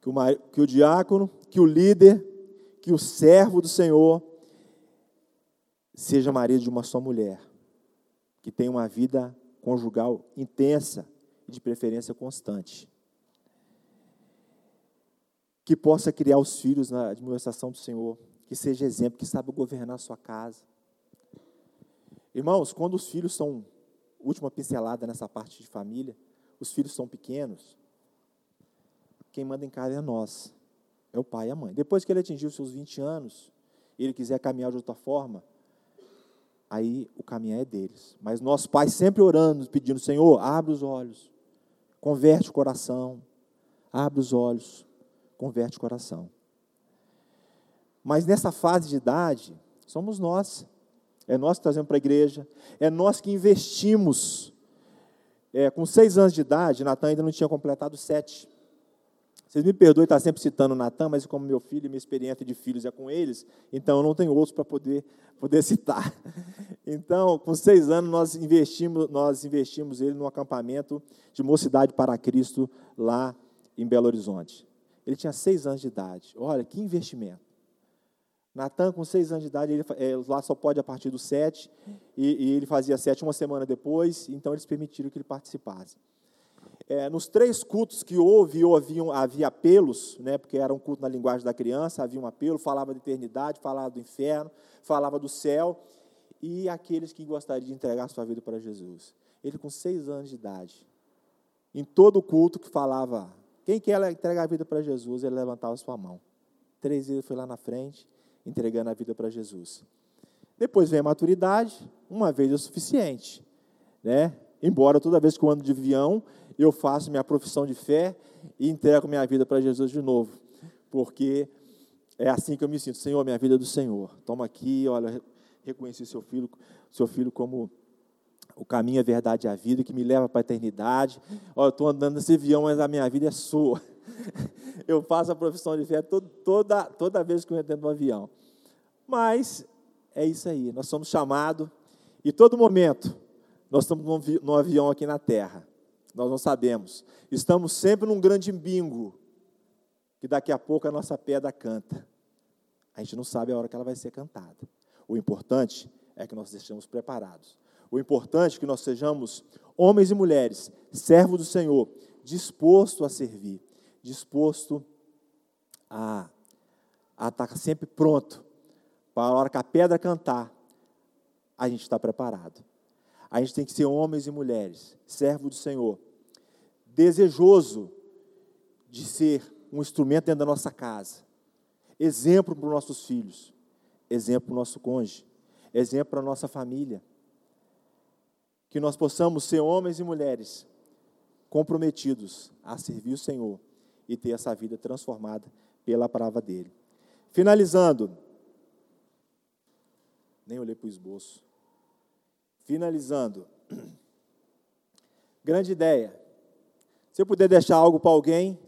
Que que o diácono, que o líder, que o servo do Senhor seja marido de uma só mulher, que tenha uma vida conjugal intensa e de preferência constante. Que possa criar os filhos na administração do Senhor, que seja exemplo, que saiba governar a sua casa. Irmãos, quando os filhos são, última pincelada nessa parte de família, os filhos são pequenos, quem manda em casa é nós, é o pai e a mãe. Depois que ele atingiu seus 20 anos, e ele quiser caminhar de outra forma, aí o caminho é deles. Mas nós pais sempre orando, pedindo, Senhor, abre os olhos, converte o coração, abre os olhos, converte o coração. Mas nessa fase de idade, somos nós. É nós que trazemos para a igreja, é nós que investimos. É, com seis anos de idade, Natan ainda não tinha completado sete. Vocês me perdoem estar sempre citando Natan, mas como meu filho e minha experiência de filhos é com eles, então eu não tenho outros para poder, poder citar. [laughs] Então, com seis anos, nós investimos, nós investimos ele no acampamento de Mocidade para Cristo, lá em Belo Horizonte. Ele tinha seis anos de idade. Olha, que investimento. Natan, com seis anos de idade, ele, é, lá só pode a partir dos sete, e, e, ele fazia sete uma semana depois, então eles permitiram que ele participasse. É, nos três cultos que houve, havia, havia apelos, né, porque era um culto na linguagem da criança, havia um apelo, falava da eternidade, falava do inferno, falava do céu, e aqueles que gostariam de entregar sua vida para Jesus. Ele com seis anos de idade, em todo o culto que falava, quem quer entregar a vida para Jesus, ele levantava sua mão. Três vezes foi lá na frente, entregando a vida para Jesus. Depois vem a maturidade, uma vez é o suficiente. Né? Embora toda vez que eu ando de avião, eu faço minha profissão de fé e entrego minha vida para Jesus de novo. Porque é assim que eu me sinto. Senhor, minha vida é do Senhor. Toma aqui, olha, reconheci seu filho, seu filho como o caminho, a verdade e a vida, que me leva para a eternidade. Olha, eu estou andando nesse avião, mas a minha vida é sua. [laughs] Eu faço a profissão de fé toda, toda, vez que eu entro no avião. Mas é isso aí, nós somos chamados, e todo momento, nós estamos no avião aqui na terra. Nós não sabemos. Estamos sempre num grande bingo, que daqui a pouco a nossa pedra canta. A gente não sabe a hora que ela vai ser cantada. O importante é que nós estejamos preparados. O importante é que nós sejamos homens e mulheres, servos do Senhor, disposto a servir, disposto a, a estar sempre pronto para a hora que a pedra cantar, a gente está preparado. A gente tem que ser homens e mulheres, servos do Senhor, desejoso de ser um instrumento dentro da nossa casa, exemplo para os nossos filhos, exemplo para o nosso cônjuge, exemplo para a nossa família. Que nós possamos ser homens e mulheres comprometidos a servir o Senhor e ter essa vida transformada pela palavra dele. Finalizando, nem olhei para o esboço. Finalizando, [clears throat] grande ideia. Se eu puder deixar algo para alguém,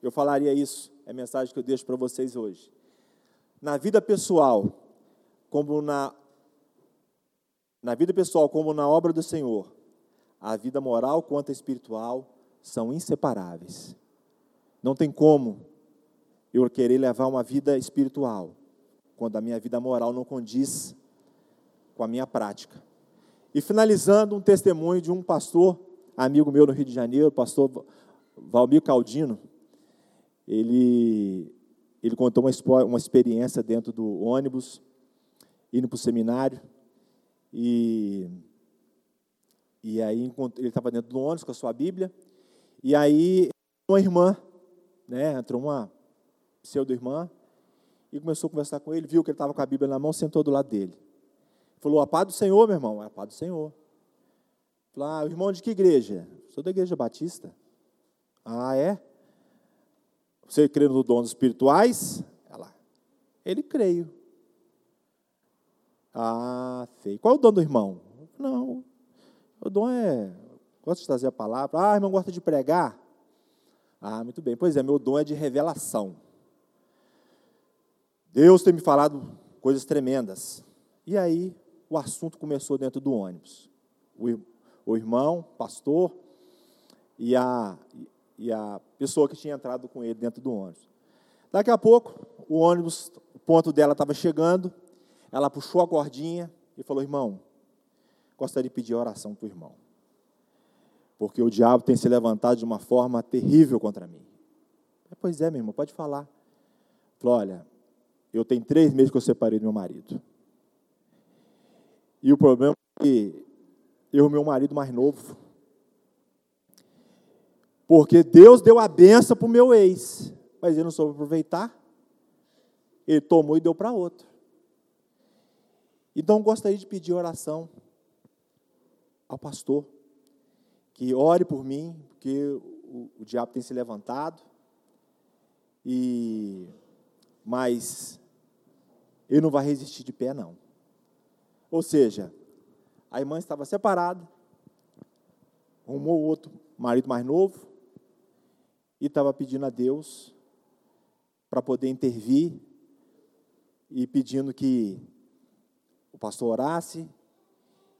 eu falaria isso. É a mensagem que eu deixo para vocês hoje. Na vida pessoal, como na na vida pessoal como na obra do Senhor, a vida moral quanto a espiritual são inseparáveis. Não tem como eu querer levar uma vida espiritual quando a minha vida moral não condiz com a minha prática. E finalizando, um testemunho de um pastor, amigo meu no Rio de Janeiro, pastor Valmir Caldino. Ele, ele contou uma, uma experiência dentro do ônibus, indo para o seminário. E, e aí ele estava dentro do ônibus com a sua Bíblia. E aí uma irmã, né, entrou uma pseudo-irmã, e começou a conversar com ele, viu que ele estava com a Bíblia na mão, sentou do lado dele. Falou, a paz do Senhor, meu irmão. A paz do Senhor. Falou, ah, irmão de que igreja? Sou da igreja batista. Ah, é? Você crê nos dons espirituais? Ela, ele creio. Ah, sei. Qual é o dom do irmão? Não. O dom é. Gosta de trazer a palavra. Ah, irmão gosta de pregar? Ah, muito bem. Pois é, meu dom é de revelação. Deus tem me falado coisas tremendas. E aí, o assunto começou dentro do ônibus. O, o irmão, pastor, e a, e a pessoa que tinha entrado com ele dentro do ônibus. Daqui a pouco, o ônibus, o ponto dela estava chegando, ela puxou a cordinha e falou: Irmão, gostaria de pedir oração para o irmão, porque o diabo tem se levantado de uma forma terrível contra mim. Pois é, meu irmão, pode falar. Falou: Olha, eu tenho três meses que eu separei do meu marido. E o problema é que eu e meu marido mais novo. Porque Deus deu a benção para o meu ex, mas ele não soube aproveitar. Ele tomou e deu para outro. Então gostaria de pedir oração ao pastor, que ore por mim, porque o, o diabo tem se levantado, e mas ele não vai resistir de pé, não. Ou seja, a irmã estava separada, arrumou outro marido mais novo e estava pedindo a Deus para poder intervir e pedindo que o pastor orasse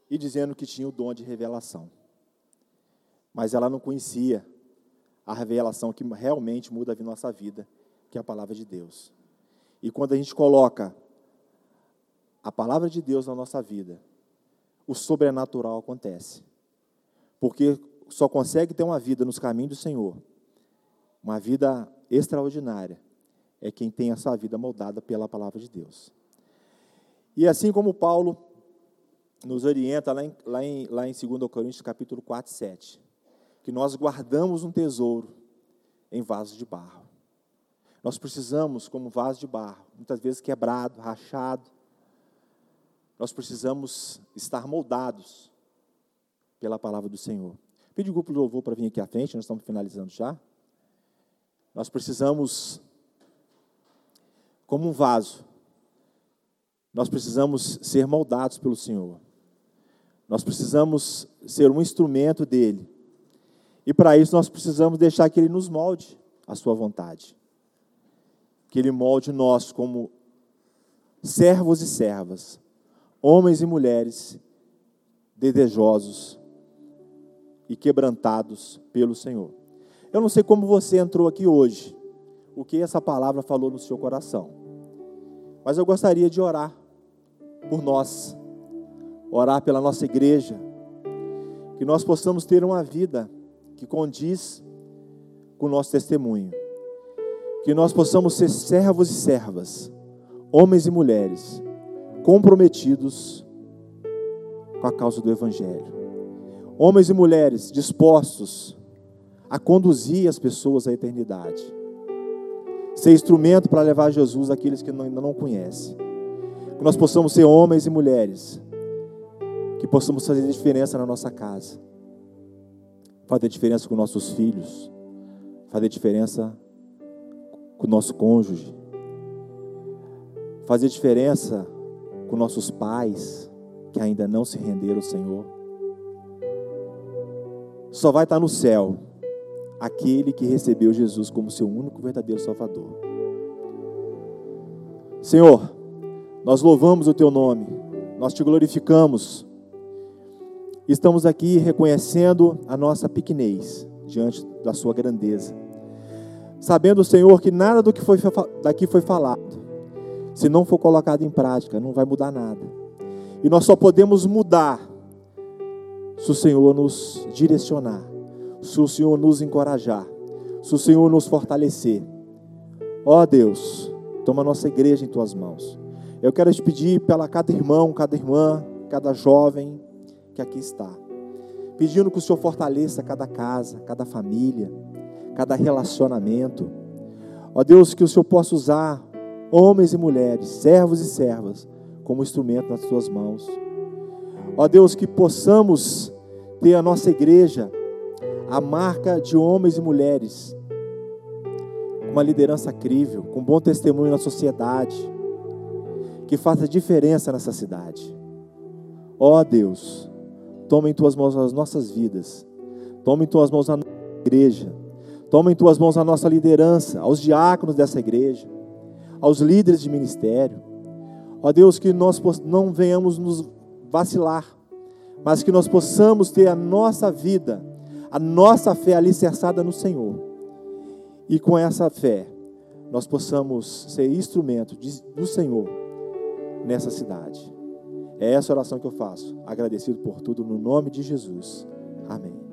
e dizendo que tinha o dom de revelação. Mas ela não conhecia a revelação que realmente muda a nossa vida, que é a palavra de Deus. E quando a gente coloca a palavra de Deus na nossa vida, o sobrenatural acontece. Porque só consegue ter uma vida nos caminhos do Senhor, uma vida extraordinária, é quem tem a sua vida moldada pela palavra de Deus. E assim como Paulo nos orienta lá em, lá em, lá em 2 Coríntios capítulo 4, 7, que nós guardamos um tesouro em vasos de barro. Nós precisamos, como vaso de barro, muitas vezes quebrado, rachado, nós precisamos estar moldados pela palavra do Senhor. Pede o grupo de louvor para vir aqui à frente, nós estamos finalizando já. Nós precisamos como um vaso, nós precisamos ser moldados pelo Senhor. Nós precisamos ser um instrumento dele. E para isso nós precisamos deixar que ele nos molde a sua vontade. Que ele molde nós como servos e servas, homens e mulheres desejosos e quebrantados pelo Senhor. Eu não sei como você entrou aqui hoje, o que essa palavra falou no seu coração, mas eu gostaria de orar por nós, orar pela nossa igreja, que nós possamos ter uma vida que condiz com o nosso testemunho, que nós possamos ser servos e servas, homens e mulheres, comprometidos com a causa do Evangelho, homens e mulheres dispostos a conduzir as pessoas à eternidade, ser instrumento para levar Jesus àqueles que ainda não conhecem. Que nós possamos ser homens e mulheres que possamos fazer diferença na nossa casa, fazer diferença com nossos filhos, fazer diferença com o nosso cônjuge, fazer diferença com nossos pais que ainda não se renderam ao Senhor. Só vai estar no céu aquele que recebeu Jesus como seu único verdadeiro Salvador. Senhor, nós louvamos o teu nome, nós te glorificamos. Estamos aqui reconhecendo a nossa pequenez diante da sua grandeza. Sabendo, Senhor, que nada do que foi daqui foi falado, se não for colocado em prática, não vai mudar nada. E nós só podemos mudar se o Senhor nos direcionar, se o Senhor nos encorajar, se o Senhor nos fortalecer. Ó oh, Deus, toma nossa igreja em tuas mãos. Eu quero te pedir pela cada irmão, cada irmã, cada jovem que aqui está, pedindo que o Senhor fortaleça cada casa, cada família, cada relacionamento. Ó Deus, que o Senhor possa usar homens e mulheres, servos e servas, como instrumento nas tuas mãos. Ó Deus, que possamos ter a nossa igreja a marca de homens e mulheres com uma liderança crível, com bom testemunho na sociedade que faça diferença nessa cidade. Ó Deus, toma em tuas mãos as nossas vidas, toma em tuas mãos a nossa igreja, toma em tuas mãos a nossa liderança, aos diáconos dessa igreja, aos líderes de ministério. Ó Deus, que nós não venhamos nos vacilar, mas que nós possamos ter a nossa vida, a nossa fé alicerçada no Senhor. E com essa fé, nós possamos ser instrumento do Senhor nessa cidade. É essa oração que eu faço, agradecido por tudo, no nome de Jesus. Amém.